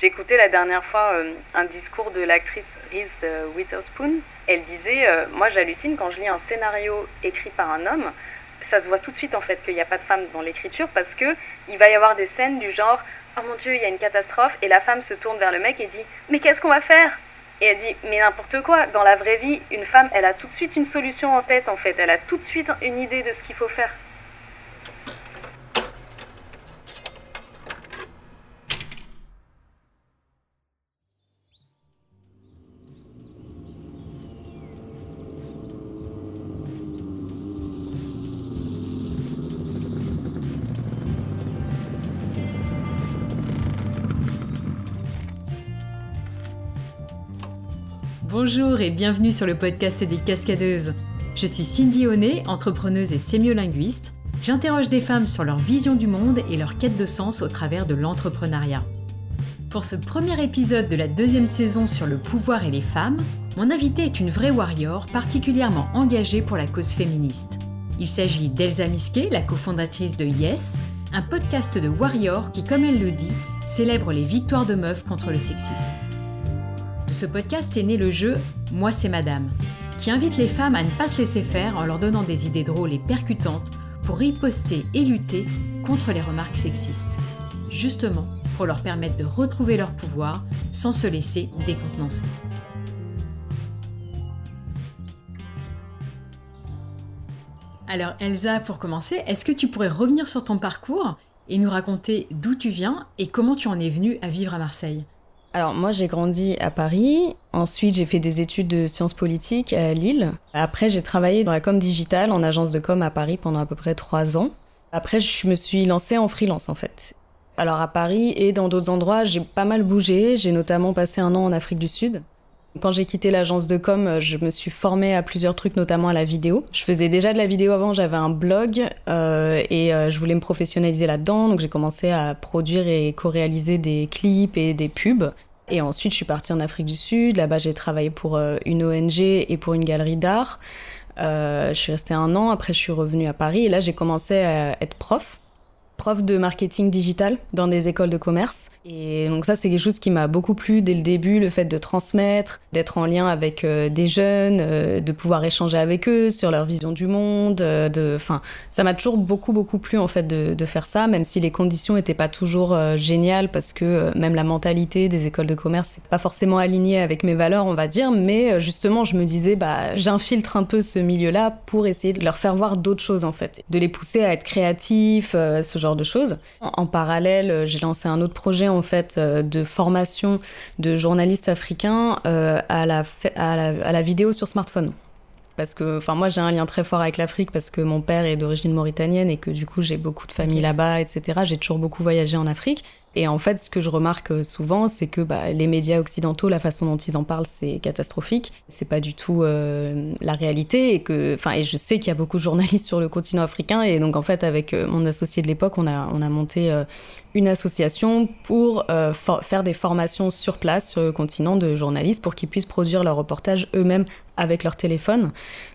J'écoutais la dernière fois euh, un discours de l'actrice Reese euh, Witherspoon. Elle disait Moi, j'hallucine quand je lis un scénario écrit par un homme. Ça se voit tout de suite en fait qu'il n'y a pas de femme dans l'écriture parce que il va y avoir des scènes du genre Oh mon Dieu, il y a une catastrophe et la femme se tourne vers le mec et dit Mais qu'est-ce qu'on va faire? Et elle dit, mais n'importe quoi, dans la vraie vie, une femme, elle a tout de suite une solution en tête, en fait. Elle a tout de suite une idée de ce qu'il faut faire. Bonjour et bienvenue sur le podcast des cascadeuses. Je suis Cindy Honnet, entrepreneuse et sémiolinguiste. J'interroge des femmes sur leur vision du monde et leur quête de sens au travers de l'entrepreneuriat. Pour ce premier épisode de la deuxième saison sur le pouvoir et les femmes, mon invité est une vraie warrior particulièrement engagée pour la cause féministe. Il s'agit d'Elsa Misquet, la cofondatrice de Yes, un podcast de warrior qui, comme elle le dit, célèbre les victoires de meufs contre le sexisme. Ce podcast est né le jeu Moi c'est Madame, qui invite les femmes à ne pas se laisser faire en leur donnant des idées drôles et percutantes pour riposter et lutter contre les remarques sexistes. Justement, pour leur permettre de retrouver leur pouvoir sans se laisser décontenancer. Alors Elsa, pour commencer, est-ce que tu pourrais revenir sur ton parcours et nous raconter d'où tu viens et comment tu en es venue à vivre à Marseille? Alors moi j'ai grandi à Paris, ensuite j'ai fait des études de sciences politiques à Lille. Après j'ai travaillé dans la com digitale en agence de com à Paris pendant à peu près trois ans. Après je me suis lancée en freelance en fait. Alors à Paris et dans d'autres endroits j'ai pas mal bougé, j'ai notamment passé un an en Afrique du Sud. Quand j'ai quitté l'agence de com, je me suis formée à plusieurs trucs, notamment à la vidéo. Je faisais déjà de la vidéo avant, j'avais un blog euh, et euh, je voulais me professionnaliser là-dedans, donc j'ai commencé à produire et co-réaliser des clips et des pubs. Et ensuite, je suis partie en Afrique du Sud. Là-bas, j'ai travaillé pour euh, une ONG et pour une galerie d'art. je suis restée un an. Après, je suis revenue à Paris. Et là, j'ai commencé à être prof prof de marketing digital dans des écoles de commerce. Et donc ça, c'est quelque chose qui m'a beaucoup plu dès le début, le fait de transmettre, d'être en lien avec euh, des jeunes, euh, de pouvoir échanger avec eux sur leur vision du monde. Euh, de, enfin, ça m'a toujours beaucoup, beaucoup plu en fait de, faire ça, même si les conditions n'étaient pas toujours géniales parce que même la mentalité des écoles de commerce, c'est pas forcément aligné avec mes valeurs, on va dire. Mais justement, je me disais, bah, j'infiltre un peu ce milieu-là pour essayer de leur faire voir d'autres choses en fait, de les pousser à être créatifs, ce genre de choses. En parallèle, euh, j'ai lancé un autre projet en fait euh, de formation de journalistes africains euh, à la, à la, à la vidéo sur smartphone. Parce que enfin moi j'ai un lien très fort avec l'Afrique parce que mon père est d'origine mauritanienne et que du coup j'ai beaucoup de famille là-bas etc j'ai toujours beaucoup voyagé en Afrique et en fait, ce que je remarque euh, souvent, c'est que bah, les médias occidentaux, la façon dont ils en parlent, c'est catastrophique. C'est pas du tout euh, la réalité. Et que, et je sais qu'il y a beaucoup de journalistes sur le continent africain. Et donc, en fait, avec euh, mon associé de l'époque, on a, on a monté une association pour faire des formations sur place sur le continent de journalistes pour qu'ils puissent produire leurs reportages eux-mêmes avec leur téléphone.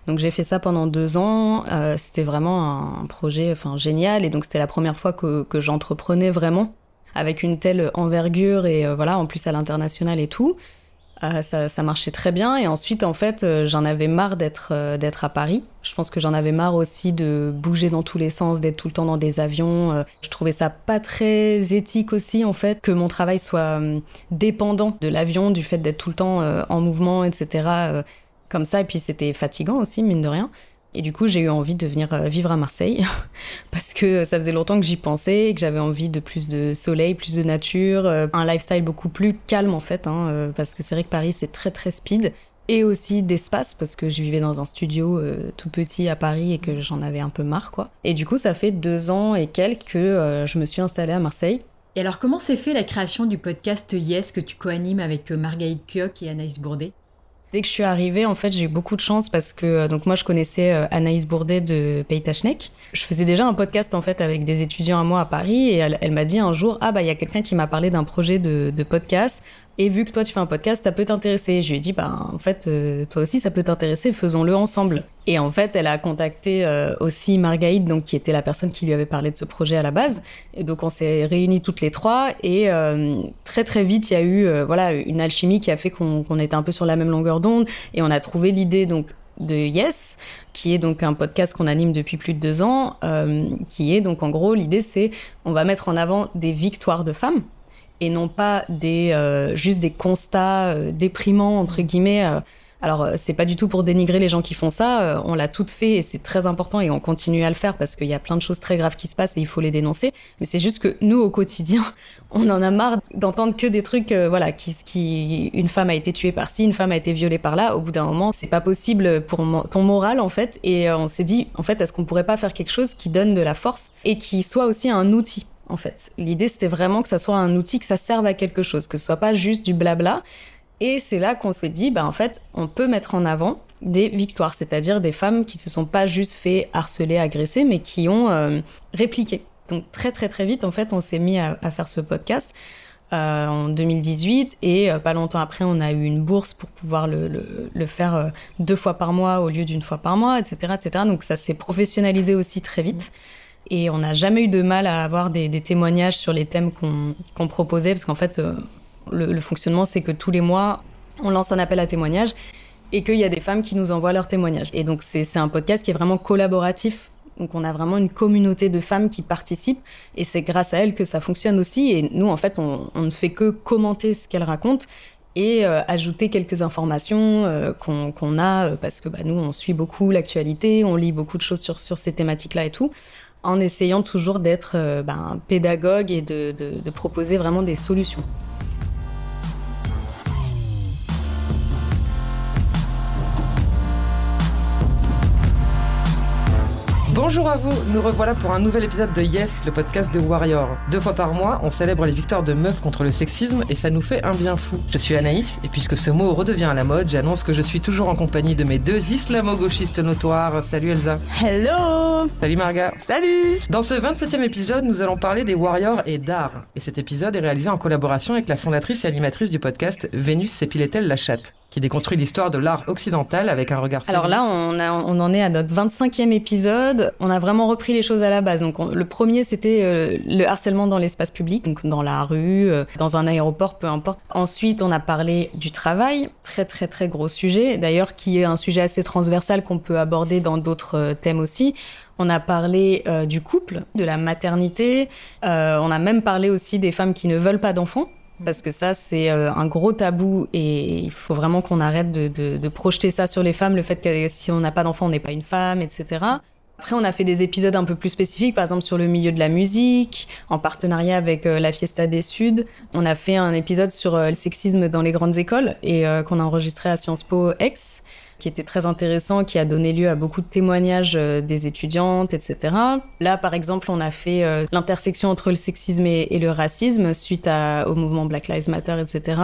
Donc, j'ai fait ça pendant deux ans. c'était vraiment un projet, enfin, génial. Et donc, c'était la première fois que j'entreprenais vraiment avec une telle envergure et euh, voilà, en plus à l'international et tout. Euh, ça, ça, marchait très bien et ensuite en fait euh, j'en avais marre d'être d'être à Paris. Je pense que j'en avais marre aussi de bouger dans tous les sens, d'être tout le temps dans des avions. je trouvais ça pas très éthique aussi en fait que mon travail soit dépendant de l'avion, du fait d'être tout le temps en mouvement, etc. comme ça et puis c'était fatigant aussi mine de rien. Et du coup, j'ai eu envie de venir euh, vivre à Marseille parce que ça faisait longtemps que j'y pensais et que j'avais envie de plus de soleil, plus de nature, euh, un lifestyle beaucoup plus calme en fait, hein, euh, parce que c'est vrai que Paris c'est très très speed et aussi d'espace parce que je vivais dans un studio tout petit à Paris et que j'en avais un peu marre quoi. Et du coup, ça fait deux ans et quelques que je me suis installée à Marseille. Et alors, comment s'est fait la création du podcast Yes que tu co-animes avec Marguerite Kioch et Anaïs Bourdet? Dès que je suis arrivée, en fait, j'ai eu beaucoup de chance parce que euh, donc moi, je connaissais euh, Anaïs Bourdet de Pays Je faisais déjà un podcast en fait avec des étudiants à moi à Paris et elle, m'a dit un jour ah bah il y a quelqu'un qui m'a parlé d'un projet de, de, podcast Et vu que toi, tu fais un podcast, ça peut t'intéresser. Je lui ai dit, bah, en fait, euh, toi aussi, ça peut t'intéresser, faisons-le ensemble. Et en fait, elle a contacté euh, aussi Margaïde, donc, qui était la personne qui lui avait parlé de ce projet à la base. Et donc, on s'est réunis toutes les trois. Et euh, très, très vite, il y a eu voilà, une alchimie qui a fait qu'on était un peu sur la même longueur d'onde. Et on a trouvé l'idée, donc, de Yes, qui est donc un podcast qu'on anime depuis plus de deux ans, qui est donc en gros l'idée c'est on va mettre en avant des victoires de femmes et non pas des, euh, juste des constats euh, déprimants, entre guillemets. Euh. Alors, c'est pas du tout pour dénigrer les gens qui font ça. on l'a toutes fait et c'est très important et on continue à le faire parce qu'il y a plein de choses très graves qui se passent et il faut les dénoncer. Mais c'est juste que nous, au quotidien, on en a marre d'entendre que des trucs, voilà, qui, qui, une femme a été tuée par ci, une femme a été violée par là. Au bout d'un moment, c'est pas possible pour ton moral, en fait. Et on s'est dit, en fait, est-ce qu'on pourrait pas faire quelque chose qui donne de la force et qui soit aussi un outil en fait. L'idée, c'était vraiment que ça soit un outil, que ça serve à quelque chose, que ce soit pas juste du blabla. Et c'est là qu'on s'est dit, bah, en fait, on peut mettre en avant des victoires, c'est-à-dire des femmes qui se sont pas juste fait harceler, agresser, mais qui ont euh, répliqué. Donc très très très vite, en fait, on s'est mis à, faire ce podcast euh, en 2018 et euh, pas longtemps après, on a eu une bourse pour pouvoir le, faire deux fois par mois au lieu d'une fois par mois, etc., etc. Donc ça s'est professionnalisé aussi très vite. Et on n'a jamais eu de mal à avoir des, témoignages sur les thèmes qu'on proposait, parce qu'en fait, euh, le, fonctionnement, c'est que tous les mois, on lance un appel à témoignages et qu'il y a des femmes qui nous envoient leurs témoignages. Et donc, c'est un podcast qui est vraiment collaboratif. Donc, on a vraiment une communauté de femmes qui participent et c'est grâce à elles que ça fonctionne aussi. Et nous, en fait, on, ne fait que commenter ce qu'elles racontent et euh, ajouter quelques informations euh, qu'on a parce que bah, nous, on suit beaucoup l'actualité, on lit beaucoup de choses sur, sur ces thématiques-là et tout en essayant toujours d'être euh, ben, pédagogue et de, de proposer vraiment des solutions. Bonjour à vous, nous revoilà pour un nouvel épisode de Yes, le podcast de Warrior. Deux fois par mois, on célèbre les victoires de meufs contre le sexisme et ça nous fait un bien fou. Je suis Anaïs et puisque ce mot redevient à la mode, j'annonce que je suis toujours en compagnie de mes deux islamo-gauchistes notoires. Salut Elsa. Hello Salut Marga. Salut Dans ce 27e épisode, nous allons parler des Warriors et d'art. Et cet épisode est réalisé en collaboration avec la fondatrice et animatrice du podcast Vénus s'épilait-elle la chatte qui déconstruit l'histoire de l'art occidental avec un regard Alors là, on, on en est à notre 25e épisode. On a vraiment repris les choses à la base. Donc le premier, c'était euh, le harcèlement dans l'espace public, donc dans la rue, euh, dans un aéroport, peu importe. Ensuite, on a parlé du travail, très très très gros sujet, d'ailleurs qui est un sujet assez transversal qu'on peut aborder dans d'autres euh, thèmes aussi. On a parlé du couple, de la maternité. on a même parlé aussi des femmes qui ne veulent pas d'enfants parce que ça, c'est euh, un gros tabou et il faut vraiment qu'on arrête de, projeter ça sur les femmes, le fait que si on n'a pas d'enfant, on n'est pas une femme, etc. Après, on a fait des épisodes un peu plus spécifiques, par exemple sur le milieu de la musique, en partenariat avec euh, la Fiesta des Suds. On a fait un épisode sur euh, le sexisme dans les grandes écoles et qu'on a enregistré à Sciences Po X qui était très intéressant, qui a donné lieu à beaucoup de témoignages euh, des étudiantes, etc. Là, par exemple, on a fait euh, l'intersection entre le sexisme et, le racisme suite au mouvement Black Lives Matter, etc.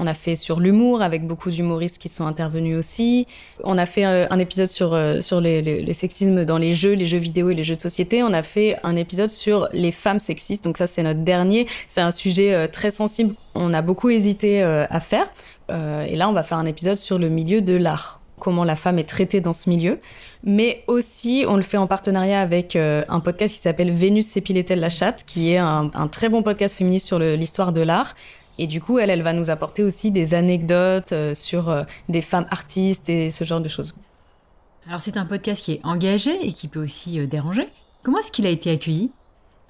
On a fait sur l'humour avec beaucoup d'humoristes qui sont intervenus aussi. On a fait euh, un épisode sur, sur les, les, sexismes dans les jeux, les jeux vidéo et les jeux de société. On a fait un épisode sur les femmes sexistes. Donc ça, c'est notre dernier. C'est un sujet très sensible. On a beaucoup hésité à faire. et là, on va faire un épisode sur le milieu de l'art comment la femme est traitée dans ce milieu. Mais aussi, on le fait en partenariat avec euh, un podcast qui s'appelle Vénus s'épilait-elle la chatte, qui est un, très bon podcast féministe sur l'histoire de l'art. Et du coup, elle, elle va nous apporter aussi des anecdotes euh, sur euh, des femmes artistes et ce genre de choses. Alors c'est un podcast qui est engagé et qui peut aussi déranger. Comment est-ce qu'il a été accueilli?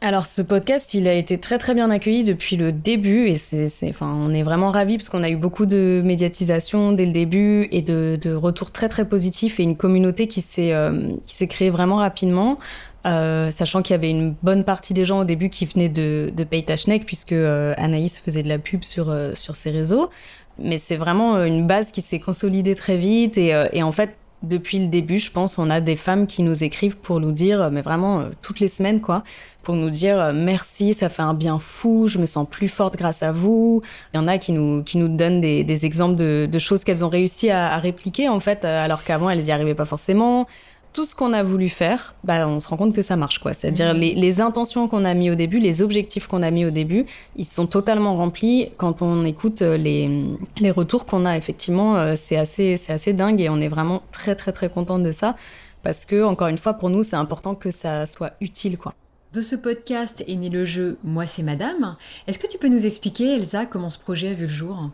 Alors ce podcast, il a été très très bien accueilli depuis le début et c'est, enfin, on est vraiment ravis parce qu'on a eu beaucoup de médiatisation dès le début et de, de retours très très positifs et une communauté qui s'est euh, qui s'est créée vraiment rapidement. Euh, sachant qu'il y avait une bonne partie des gens au début qui venaient de, de Paytachnek puisque euh, Anaïs faisait de la pub sur, euh, sur ses réseaux. Mais c'est vraiment une base qui s'est consolidée très vite et, et en fait depuis le début, je pense, on a des femmes qui nous écrivent pour nous dire, mais vraiment euh, toutes les semaines, quoi, pour nous dire euh, merci, ça fait un bien fou, je me sens plus forte grâce à vous. Il y en a qui nous, qui nous donnent des, des exemples de, de choses qu'elles ont réussi à, à, répliquer, en fait, alors qu'avant, elles n'y arrivaient pas forcément. Tout ce qu'on a voulu faire, bah, on se rend compte que ça marche, quoi. C'est-à-dire les, les, intentions qu'on a mis au début, les objectifs qu'on a mis au début, ils sont totalement remplis quand on écoute euh, les, les retours qu'on a. Effectivement, euh, c'est assez, c'est assez dingue et on est vraiment très, très, très content de ça parce que, encore une fois, pour nous, c'est important que ça soit utile, quoi. De ce podcast est né le jeu Moi c'est Madame. Est-ce que tu peux nous expliquer, Elsa, comment ce projet a vu le jour?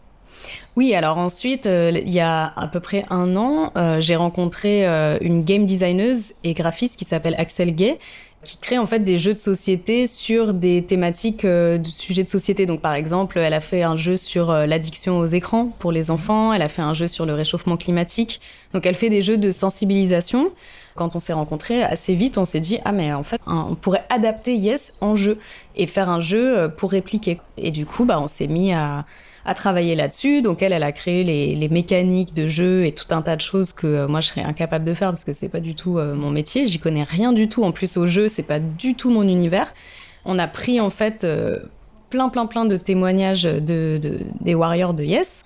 Oui, alors ensuite, euh, il y a à peu près un an, euh, j'ai rencontré euh, une game designer et graphiste qui s'appelle Axel Gay, qui crée en fait des jeux de société sur des thématiques de sujets de société. Donc par exemple, elle a fait un jeu sur l'addiction aux écrans pour les enfants, elle a fait un jeu sur le réchauffement climatique. Donc elle fait des jeux de sensibilisation. Quand on s'est rencontrés, assez vite, on s'est dit ah mais en fait, on pourrait adapter Yes en jeu et faire un jeu pour répliquer. Et du coup, bah on s'est mis à à travailler là-dessus. Donc elle, elle a créé les, mécaniques de jeu et tout un tas de choses que euh, moi je serais incapable de faire parce que c'est pas du tout euh, mon métier. J'y connais rien du tout. En plus au jeu, c'est pas du tout mon univers. On a pris en fait euh, plein plein plein de témoignages de, des warriors de Yes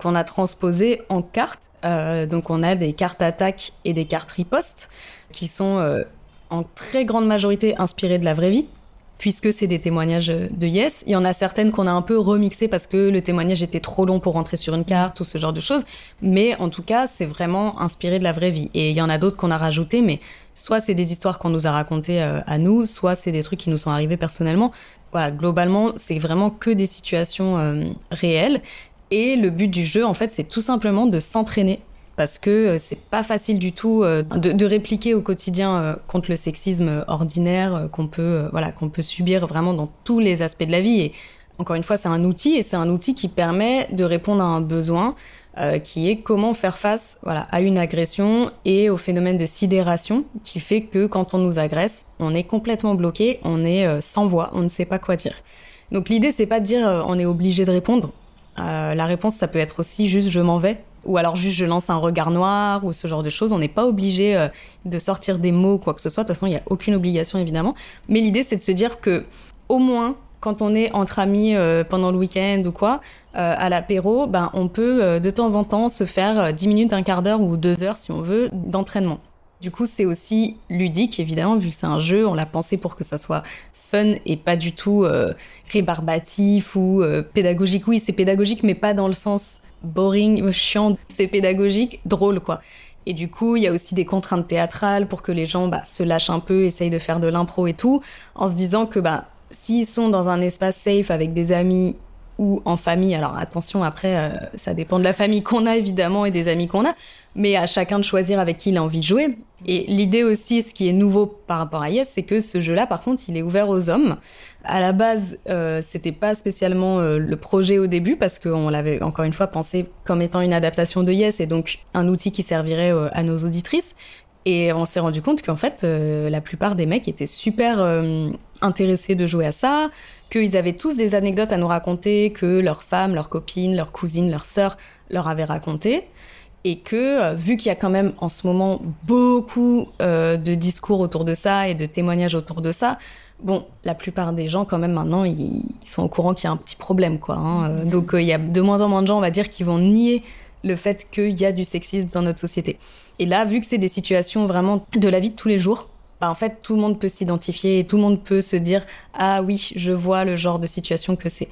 qu'on a transposés en cartes. donc on a des cartes attaque et des cartes riposte qui sont en très grande majorité inspirées de la vraie vie puisque c'est des témoignages de Yes. Il y en a certaines qu'on a un peu remixées parce que le témoignage était trop long pour rentrer sur une carte ou ce genre de choses. Mais en tout cas, c'est vraiment inspiré de la vraie vie. Et il y en a d'autres qu'on a rajoutées, mais soit c'est des histoires qu'on nous a racontées euh, à nous, soit c'est des trucs qui nous sont arrivés personnellement. Voilà, globalement, c'est vraiment que des situations euh, réelles. Et le but du jeu, en fait, c'est tout simplement de s'entraîner parce que euh, c'est pas facile du tout euh, de, répliquer au quotidien euh, contre le sexisme ordinaire qu'on peut, voilà, qu'on peut subir vraiment dans tous les aspects de la vie. Et encore une fois, c'est un outil et c'est un outil qui permet de répondre à un besoin qui est comment faire face voilà, à une agression et au phénomène de sidération qui fait que quand on nous agresse, on est complètement bloqué, on est sans voix, on ne sait pas quoi dire. Donc l'idée, c'est pas de dire on est obligé de répondre. la réponse, ça peut être aussi juste je m'en vais ou alors juste je lance un regard noir ou ce genre de choses. On n'est pas obligé euh, de sortir des mots, quoi que ce soit. De toute façon, il n'y a aucune obligation évidemment. Mais l'idée, c'est de se dire que au moins quand on est entre amis euh, pendant le week-end ou quoi, euh, à l'apéro, ben, on peut de temps en temps se faire 10 minutes, un quart d'heure ou deux heures, si on veut, d'entraînement. Du coup, c'est aussi ludique, évidemment, vu que c'est un jeu, on l'a pensé pour que ça soit fun et pas du tout rébarbatif ou pédagogique. Oui, c'est pédagogique, mais pas dans le sens boring, chiant, c'est pédagogique, drôle quoi. Et du coup, il y a aussi des contraintes théâtrales pour que les gens bah, se lâchent un peu, essayent de faire de l'impro et tout, en se disant que bah, s'ils sont dans un espace safe avec des amis ou en famille. Alors attention, après, euh, ça dépend de la famille qu'on a évidemment et des amis qu'on a, mais à chacun de choisir avec qui il a envie de jouer. Et l'idée aussi, ce qui est nouveau par rapport à Yes, c'est que ce jeu-là, par contre, il est ouvert aux hommes. À la base, euh, c'était pas spécialement euh, le projet au début parce qu'on l'avait encore une fois pensé comme étant une adaptation de Yes et donc un outil qui servirait euh, à nos auditrices. Et on s'est rendu compte qu'en fait, la plupart des mecs étaient super intéressés de jouer à ça, qu'ils avaient tous des anecdotes à nous raconter que leurs femmes, leurs copines, leurs cousines, leurs sœurs leur avaient raconté. Et que, vu qu'il y a quand même en ce moment beaucoup de discours autour de ça et de témoignages autour de ça, Bon, la plupart des gens, quand même, maintenant, ils, sont au courant qu'il y a un petit problème, quoi. Hein. Donc, il y a de moins en moins de gens, on va dire, qui vont nier le fait qu'il y a du sexisme dans notre société. Et là, vu que c'est des situations vraiment de la vie de tous les jours, bah, en fait, tout le monde peut s'identifier et tout le monde peut se dire Ah oui, je vois le genre de situation que c'est.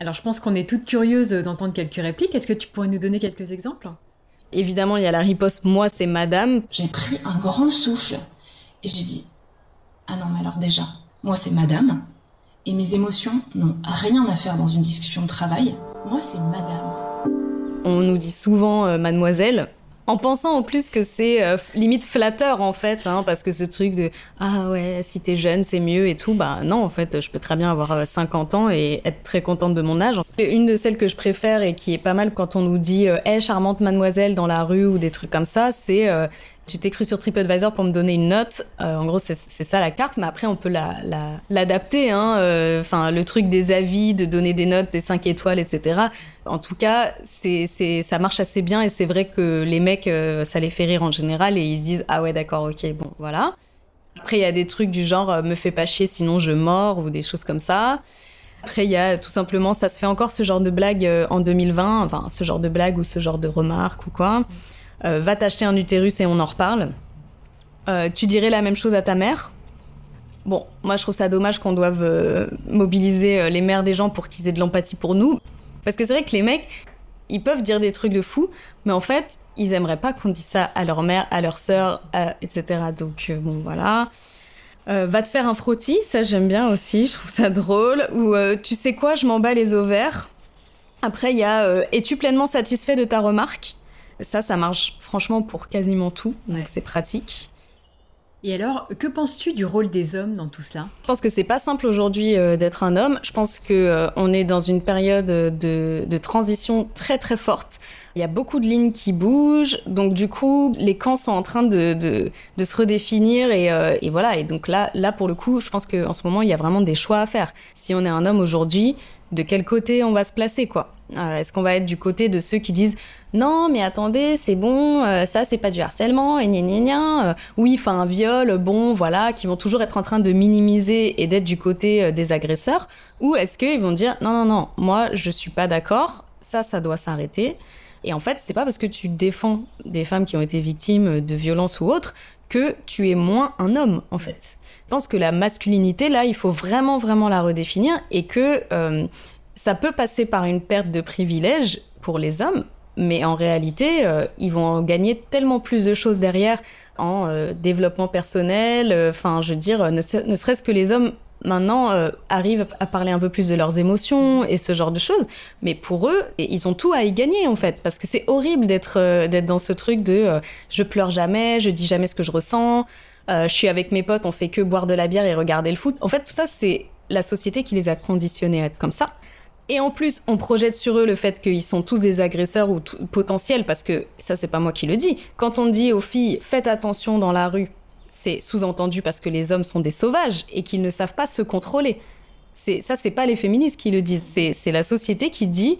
Alors, je pense qu'on est toutes curieuses d'entendre quelques répliques. Est-ce que tu pourrais nous donner quelques exemples? Évidemment, il y a la riposte Moi, c'est madame. J'ai pris un grand souffle et j'ai dit Ah non, mais alors déjà, moi, c'est madame. Et mes émotions n'ont rien à faire dans une discussion de travail. Moi, c'est madame. On nous dit souvent euh, mademoiselle en pensant en plus que c'est euh, limite flatteur en fait, hein, parce que ce truc de ah ouais, si t'es jeune c'est mieux et tout, bah non en fait, je peux très bien avoir 50 euh, ans et être très contente de mon âge. Une de celles que je préfère et qui est pas mal quand on nous dit hé charmante mademoiselle dans la rue ou des trucs comme ça, c'est tu t'es cru sur TripAdvisor pour me donner une note. Euh, en gros, c'est ça la carte, mais après, on peut l'adapter. La, hein, euh, enfin, le truc des avis, de donner des notes, des 5 étoiles, etc. En tout cas, ça marche assez bien et c'est vrai que les mecs, euh, ça les fait rire en général et ils se disent Ah ouais, d'accord, ok, bon, voilà. Après, il y a des trucs du genre Me fais pas chier, sinon je mords ou des choses comme ça. Après, il y a tout simplement, ça se fait encore ce genre de blague en 2020, enfin, ce genre de blague ou ce genre de remarque ou quoi. Euh, va t'acheter un utérus et on en reparle. euh, tu dirais la même chose à ta mère? Bon, moi je trouve ça dommage qu'on doive euh, mobiliser les mères des gens pour qu'ils aient de l'empathie pour nous. Parce que c'est vrai que les mecs, ils peuvent dire des trucs de fou, mais en fait, ils aimeraient pas qu'on dise ça à leur mère, à leur sœur, etc. Donc bon, voilà. va te faire un frottis, ça j'aime bien aussi, je trouve ça drôle. Ou tu sais quoi, je m'en bats les ovaires. Après, il y a Es-tu pleinement satisfait de ta remarque? Ça, ça marche franchement pour quasiment tout, donc c'est pratique. Et alors, que penses-tu du rôle des hommes dans tout cela? Je pense que c'est pas simple aujourd'hui euh, d'être un homme. Je pense que euh, on est dans une période de, de, transition très très forte. Il y a beaucoup de lignes qui bougent, donc du coup, les camps sont en train de, de, de se redéfinir et, euh, et, voilà. Et donc là, là pour le coup, je pense qu'en ce moment, il y a vraiment des choix à faire. Si on est un homme aujourd'hui, de quel côté on va se placer, quoi? Euh, est-ce qu'on va être du côté de ceux qui disent non, mais attendez, c'est bon, euh, ça c'est pas du harcèlement, et gna gna gna, euh, oui, enfin un viol, bon, voilà, qui vont toujours être en train de minimiser et d'être du côté des agresseurs, ou est-ce qu'ils vont dire non, non, non, moi je suis pas d'accord, ça, ça doit s'arrêter. Et en fait, c'est pas parce que tu défends des femmes qui ont été victimes de violences ou autres que tu es moins un homme, en fait. Je pense que la masculinité, là, il faut vraiment, vraiment la redéfinir et que ça peut passer par une perte de privilèges pour les hommes, mais en réalité, euh, ils vont gagner tellement plus de choses derrière en euh, développement personnel. Euh, enfin, je veux dire, ne, serait-ce que les hommes maintenant arrivent à parler un peu plus de leurs émotions et ce genre de choses. Mais pour eux, ils ont tout à y gagner en fait, parce que c'est horrible d'être d'être dans ce truc de je pleure jamais, je dis jamais ce que je ressens. je suis avec mes potes, on fait que boire de la bière et regarder le foot. En fait, tout ça, c'est la société qui les a conditionnés à être comme ça. Et en plus, on projette sur eux le fait qu'ils sont tous des agresseurs ou potentiels, parce que ça, c'est pas moi qui le dis. Quand on dit aux filles, faites attention dans la rue, c'est sous-entendu parce que les hommes sont des sauvages et qu'ils ne savent pas se contrôler. C'est ça, c'est pas les féministes qui le disent, c'est la société qui dit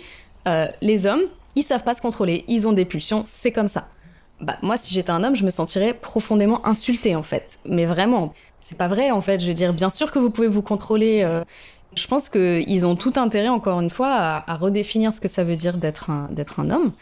euh, les hommes, ils savent pas se contrôler, ils ont des pulsions, c'est comme ça. Bah moi, si j'étais un homme, je me sentirais profondément insultée en fait. Mais vraiment, c'est pas vrai en fait. Je veux dire, bien sûr que vous pouvez vous contrôler. Euh, je pense qu'ils ont tout intérêt, encore une fois, à, redéfinir ce que ça veut dire d'être un, d'être un homme.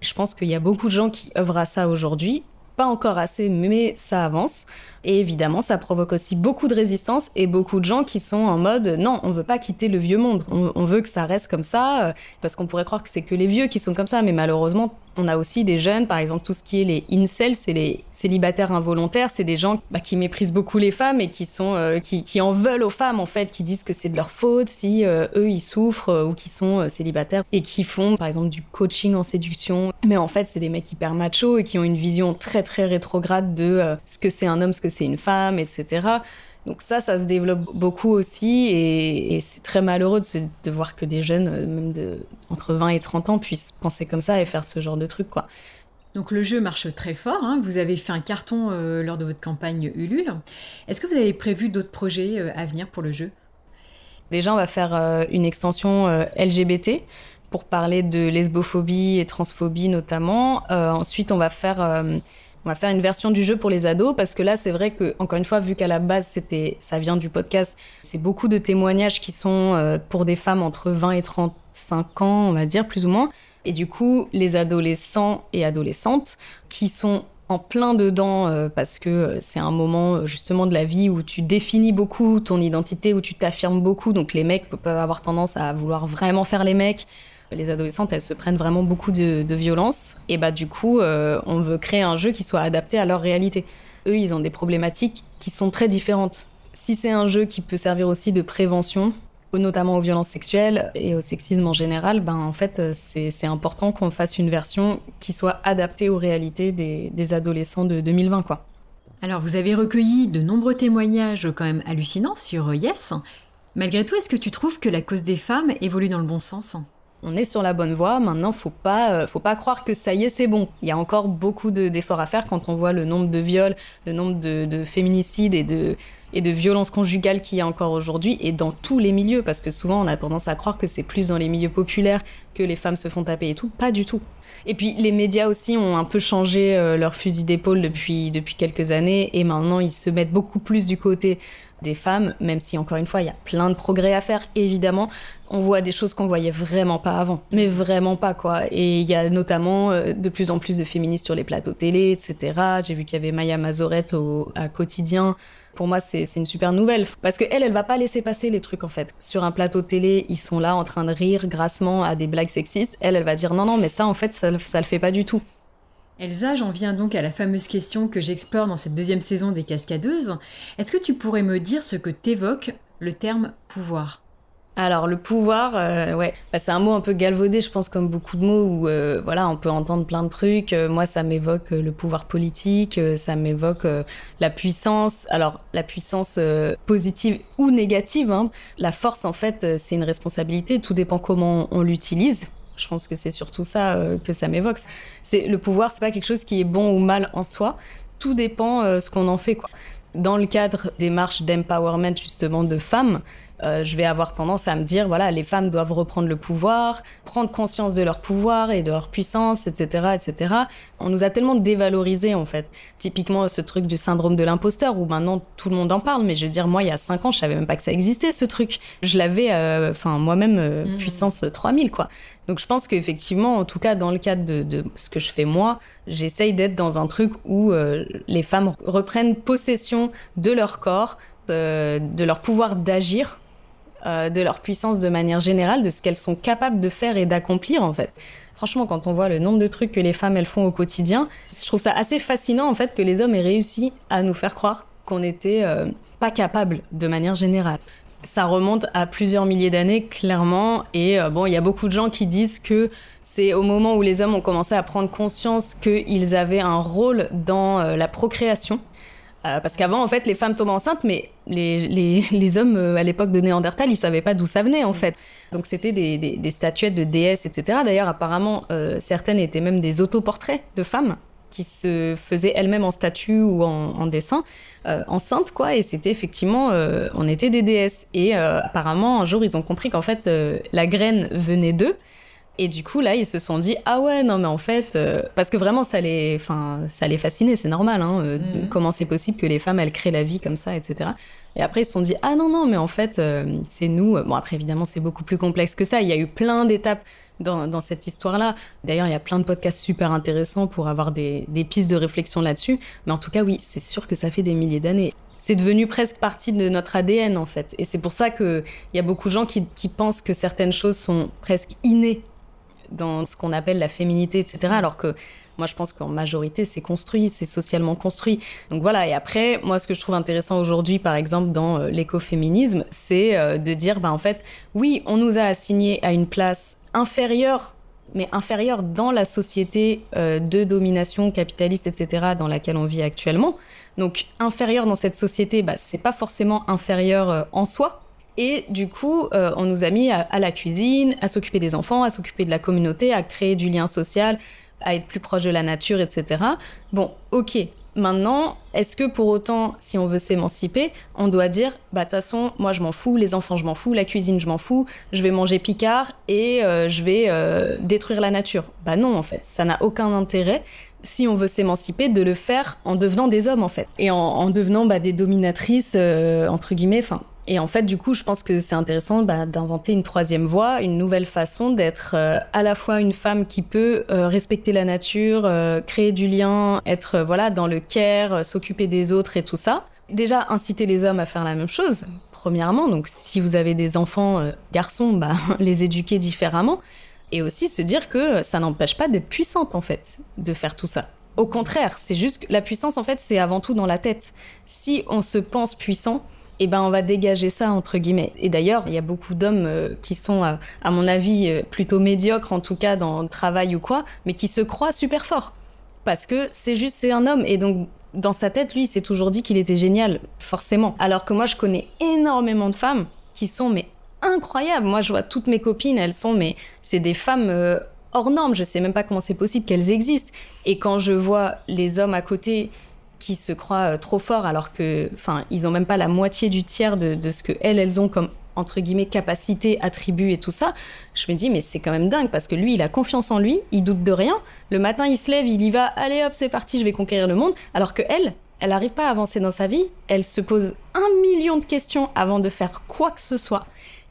Je pense qu'il y a beaucoup de gens qui œuvrent à ça aujourd'hui. Pas encore assez, mais ça avance. Et évidemment, ça provoque aussi beaucoup de résistance et beaucoup de gens qui sont en mode non, on veut pas quitter le vieux monde. On, veut que ça reste comme ça, euh, parce qu'on pourrait croire que c'est que les vieux qui sont comme ça, mais malheureusement, on a aussi des jeunes, par exemple, tout ce qui est les incels, c'est les célibataires involontaires, c'est des gens bah, qui méprisent beaucoup les femmes et qui sont euh, qui, en veulent aux femmes en fait, qui disent que c'est de leur faute si euh, eux ils souffrent ou qui sont célibataires et qui font par exemple du coaching en séduction. Mais en fait, c'est des mecs hyper machos et qui ont une vision très très rétrograde de ce que c'est un homme, ce que c'est une femme, etc. Donc ça, ça se développe beaucoup aussi et, c'est très malheureux de, voir que des jeunes, euh, même de, entre 20 et 30 ans, puissent penser comme ça et faire ce genre de trucs, quoi. Donc le jeu marche très fort, hein. vous avez fait un carton euh, lors de votre campagne Ulule. Est-ce que vous avez prévu d'autres projets euh, à venir pour le jeu? Déjà, on va faire une extension LGBT pour parler de lesbophobie et transphobie notamment. ensuite, on va faire on va faire une version du jeu pour les ados parce que là, c'est vrai que, encore une fois, vu qu'à la base, c'était, ça vient du podcast, c'est beaucoup de témoignages qui sont euh, pour des femmes entre 20 et 35 ans, on va dire, plus ou moins. Et du coup, les adolescents et adolescentes qui sont en plein dedans euh, parce que euh, c'est un moment justement de la vie où tu définis beaucoup ton identité, où tu t'affirmes beaucoup. Donc les mecs peuvent avoir tendance à vouloir vraiment faire les mecs, les adolescentes, elles se prennent vraiment beaucoup de, violence. Et bah du coup, euh, on veut créer un jeu qui soit adapté à leur réalité. Eux, ils ont des problématiques qui sont très différentes. Si c'est un jeu qui peut servir aussi de prévention, notamment aux violences sexuelles et au sexisme en général, ben en fait euh, c'est important qu'on fasse une version qui soit adaptée aux réalités des, adolescents de 2020 quoi. Alors vous avez recueilli de nombreux témoignages quand même hallucinants sur Yes. Malgré tout, est-ce que tu trouves que la cause des femmes évolue dans le bon sens? On est sur la bonne voie. Maintenant, faut pas, euh, faut pas croire que ça y est, c'est bon. Il y a encore beaucoup d'efforts à faire quand on voit le nombre de viols, le nombre de, féminicides et de, violences conjugales qu'il y a encore aujourd'hui et dans tous les milieux. Parce que souvent, on a tendance à croire que c'est plus dans les milieux populaires que les femmes se font taper et tout. Pas du tout. Et puis, les médias aussi ont un peu changé euh, leur fusil d'épaule depuis, depuis quelques années et maintenant, ils se mettent beaucoup plus du côté des femmes, même si encore une fois, il y a plein de progrès à faire, évidemment. On voit des choses qu'on voyait vraiment pas avant, mais vraiment pas quoi. Et il y a notamment euh, de plus en plus de féministes sur les plateaux télé, etc. J'ai vu qu'il y avait Maya Mazorette au, à quotidien. Pour moi, c'est une super nouvelle parce que elle, elle va pas laisser passer les trucs en fait. Sur un plateau télé, ils sont là en train de rire grassement à des blagues sexistes. Elle, elle va dire non, non, mais ça en fait, ça, ça le fait pas du tout. Elsa, j'en viens donc à la fameuse question que j'explore dans cette deuxième saison des Cascadeuses. Est-ce que tu pourrais me dire ce que t'évoque le terme pouvoir? Alors le pouvoir, euh, ouais, bah, c'est un mot un peu galvaudé, je pense, comme beaucoup de mots où euh, voilà, on peut entendre plein de trucs. Euh, moi, ça m'évoque le pouvoir politique, ça m'évoque la puissance. Alors la puissance positive ou négative. Hein. La force, en fait, c'est une responsabilité. Tout dépend comment on l'utilise. Je pense que c'est surtout ça euh, que ça m'évoque. C'est le pouvoir, c'est pas quelque chose qui est bon ou mal en soi. Tout dépend euh, ce qu'on en fait. Dans le cadre des marches d'empowerment justement de femmes, euh, je vais avoir tendance à me dire, voilà, les femmes doivent reprendre le pouvoir, prendre conscience de leur pouvoir et de leur puissance, etc., etc. On nous a tellement dévalorisé en fait. Typiquement, ce truc du syndrome de l'imposteur, où maintenant tout le monde en parle, mais je veux dire, moi, il y a cinq ans, je savais même pas que ça existait, ce truc. Je l'avais, euh, enfin, moi-même, euh, mmh. puissance 3000, quoi. Donc je pense qu'effectivement, en tout cas dans le cadre de, de, ce que je fais moi, j'essaye d'être dans un truc où les femmes reprennent possession de leur corps, de leur pouvoir d'agir euh, de leur puissance de manière générale, de ce qu'elles sont capables de faire et d'accomplir en fait. Franchement, quand on voit le nombre de trucs que les femmes elles font au quotidien, je trouve ça assez fascinant en fait que les hommes aient réussi à nous faire croire qu'on n'était euh, pas capable de manière générale. Ça remonte à plusieurs milliers d'années, clairement. Et euh, bon, il y a beaucoup de gens qui disent que c'est au moment où les hommes ont commencé à prendre conscience qu'ils avaient un rôle dans la procréation euh, parce qu'avant, en fait, les femmes tombent enceintes, mais les, les, hommes, euh, à l'époque de Néandertal, ils savaient pas d'où ça venait, en fait. Donc, c'était des, des, des, statuettes de déesses, etc. D'ailleurs, apparemment, euh, certaines étaient même des autoportraits de femmes qui se faisaient elles-mêmes en statue ou en, en dessin, enceintes, quoi. Et c'était effectivement, on était des déesses. Et apparemment, un jour, ils ont compris qu'en fait, la graine venait d'eux. Et du coup, là, ils se sont dit ah ouais, non mais en fait, euh, parce que vraiment ça les, enfin ça les fascinait, c'est normal. Hein, euh, mhm. comment c'est possible que les femmes elles créent la vie comme ça, etc. Et après ils se sont dit ah non non mais en fait euh, c'est nous. Bon après évidemment c'est beaucoup plus complexe que ça. Il y a eu plein d'étapes dans, dans, cette histoire-là. D'ailleurs il y a plein de podcasts super intéressants pour avoir des, des pistes de réflexion là-dessus. Mais en tout cas oui, c'est sûr que ça fait des milliers d'années c'est devenu presque partie de notre ADN en fait. Et c'est pour ça qu'il y a beaucoup de gens qui, qui, pensent que certaines choses sont presque innées dans ce qu'on appelle la féminité, etc. Alors que moi, je pense qu'en majorité, c'est construit, c'est socialement construit. Donc voilà, et après, moi, ce que je trouve intéressant aujourd'hui, par exemple, dans euh, l'écoféminisme, c'est euh, de dire, bah, en fait, oui, on nous a assigné à une place inférieure, mais inférieure dans la société euh, de domination capitaliste, etc., dans laquelle on vit actuellement. Donc, inférieure dans cette société, bah, c'est pas forcément inférieur en soi, et du coup, euh, on nous a mis à, la cuisine, à s'occuper des enfants, à s'occuper de la communauté, à créer du lien social, à être plus proche de la nature, etc. Bon, ok. Maintenant, est-ce que pour autant, si on veut s'émanciper, on doit dire, bah de toute façon, moi je m'en fous, les enfants je m'en fous, la cuisine je m'en fous, je vais manger picard et euh, je vais euh, détruire la nature Bah non, en fait, ça n'a aucun intérêt si on veut s'émanciper, de le faire en devenant des hommes, en fait. Et en, en devenant bah, des dominatrices, entre guillemets, enfin, et en fait, du coup, je pense que c'est intéressant bah, d'inventer une troisième voie, une nouvelle façon d'être euh, à la fois une femme qui peut euh, respecter la nature, euh, créer du lien, être voilà dans le care, s'occuper des autres et tout ça. Déjà, inciter les hommes à faire la même chose, premièrement. Donc, si vous avez des enfants garçons, bah, les éduquer différemment. Et aussi se dire que ça n'empêche pas d'être puissante, en fait, de faire tout ça. Au contraire, c'est juste que la puissance, en fait, c'est avant tout dans la tête. Si on se pense puissant, eh ben on va dégager ça entre guillemets. Et d'ailleurs, il y a beaucoup d'hommes euh, qui sont, à, mon avis, euh, plutôt médiocres en tout cas dans le travail ou quoi, mais qui se croient super forts parce que c'est juste c'est un homme et donc dans sa tête, lui, il s'est toujours dit qu'il était génial, forcément. Alors que moi, je connais énormément de femmes qui sont mais incroyables. Moi, je vois toutes mes copines, elles sont mais c'est des femmes euh, hors normes. Je sais même pas comment c'est possible qu'elles existent. Et quand je vois les hommes à côté qui se croient euh, trop forts alors que, enfin, ils ont même pas la moitié du tiers de, ce que elles, elles ont comme entre guillemets capacité, attribut et tout ça, je me dis mais c'est quand même dingue parce que lui il a confiance en lui, il doute de rien. Le matin il se lève, il y va, allez hop c'est parti, je vais conquérir le monde. Alors que elle, elle n'arrive pas à avancer dans sa vie, elle se pose un million de questions avant de faire quoi que ce soit.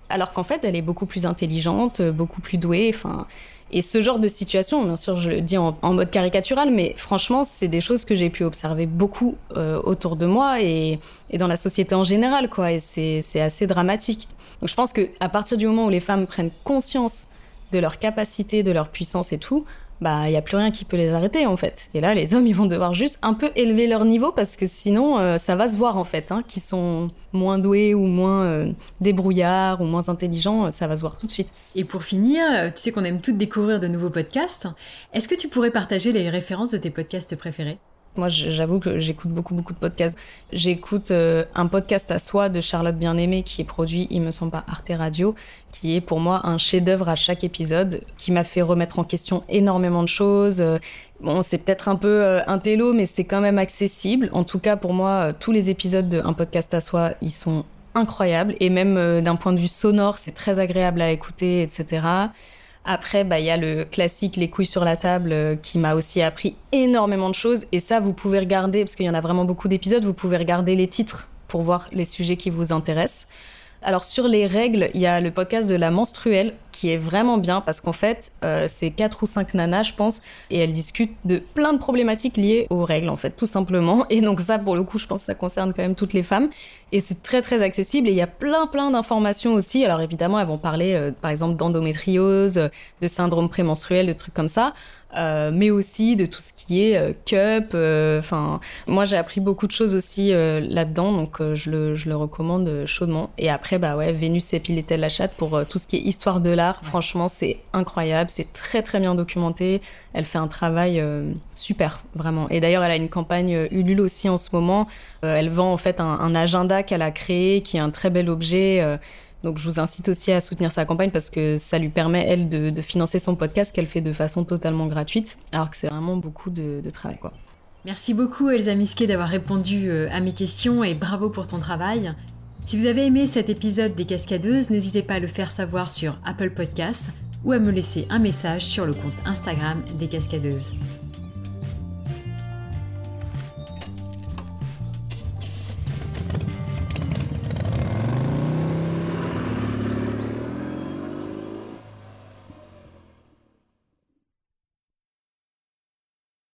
Alors qu'en fait, elle est beaucoup plus intelligente, beaucoup plus douée. Enfin, et ce genre de situation, bien sûr, je le dis en, mode caricatural, mais franchement, c'est des choses que j'ai pu observer beaucoup euh, autour de moi et, et, dans la société en général, quoi. Et c'est assez dramatique. Donc je pense qu'à partir du moment où les femmes prennent conscience de leur capacité, de leur puissance et tout, bah il y a plus rien qui peut les arrêter en fait. Et là, les hommes, ils vont devoir juste un peu élever leur niveau parce que sinon, euh, ça va se voir en fait, hein, qu'ils sont moins doués ou moins euh, débrouillards ou moins intelligents, ça va se voir tout de suite. Et pour finir, euh, tu sais qu'on aime toutes découvrir de nouveaux podcasts. Est-ce que tu pourrais partager les références de tes podcasts préférés? Moi, j'avoue que j'écoute beaucoup, beaucoup de podcasts. J'écoute euh, un podcast à soi de Charlotte Bien-Aimée qui est produit, il me semble pas, Arte Radio, qui est pour moi un chef-d'œuvre à chaque épisode, qui m'a fait remettre en question énormément de choses. Bon, c'est peut-être un peu euh, un télo, mais c'est quand même accessible. En tout cas, pour moi, euh, tous les épisodes d'un podcast à soi, ils sont incroyables. Et même d'un point de vue sonore, c'est très agréable à écouter, etc. Après, bah, il y a le classique Les couilles sur la table euh, qui m'a aussi appris énormément de choses. Et ça, vous pouvez regarder, parce qu'il y en a vraiment beaucoup d'épisodes, vous pouvez regarder les titres pour voir les sujets qui vous intéressent. Alors sur les règles, il y a le podcast de la menstruelle qui est vraiment bien parce qu'en fait, euh, c'est quatre ou cinq nanas, je pense, et elles discutent de plein de problématiques liées aux règles, en fait, tout simplement. Et donc ça, pour le coup, je pense que ça concerne quand même toutes les femmes. Et c'est très très accessible et il y a plein plein d'informations aussi. Alors évidemment, elles vont parler, euh, par exemple, d'endométriose, de syndrome prémenstruel, de trucs comme ça. Euh, mais aussi de tout ce qui est euh, cup. Euh, enfin, moi j'ai appris beaucoup de choses aussi là-dedans, donc je le, je, le, recommande chaudement. Et après, bah ouais, Vénus et Piletel la chatte pour tout ce qui est histoire de l'art. Franchement, c'est incroyable, c'est très très bien documenté. Elle fait un travail super, vraiment. Et d'ailleurs, elle a une campagne Ulule aussi en ce moment. elle vend en fait un, un agenda qu'elle a créé, qui est un très bel objet donc je vous incite aussi à soutenir sa campagne parce que ça lui permet, elle, de, financer son podcast qu'elle fait de façon totalement gratuite, alors que c'est vraiment beaucoup de, travail. Merci beaucoup Elsa Misquet d'avoir répondu euh, à mes questions et bravo pour ton travail. Si vous avez aimé cet épisode des Cascadeuses, n'hésitez pas à le faire savoir sur Apple Podcasts ou à me laisser un message sur le compte Instagram des Cascadeuses.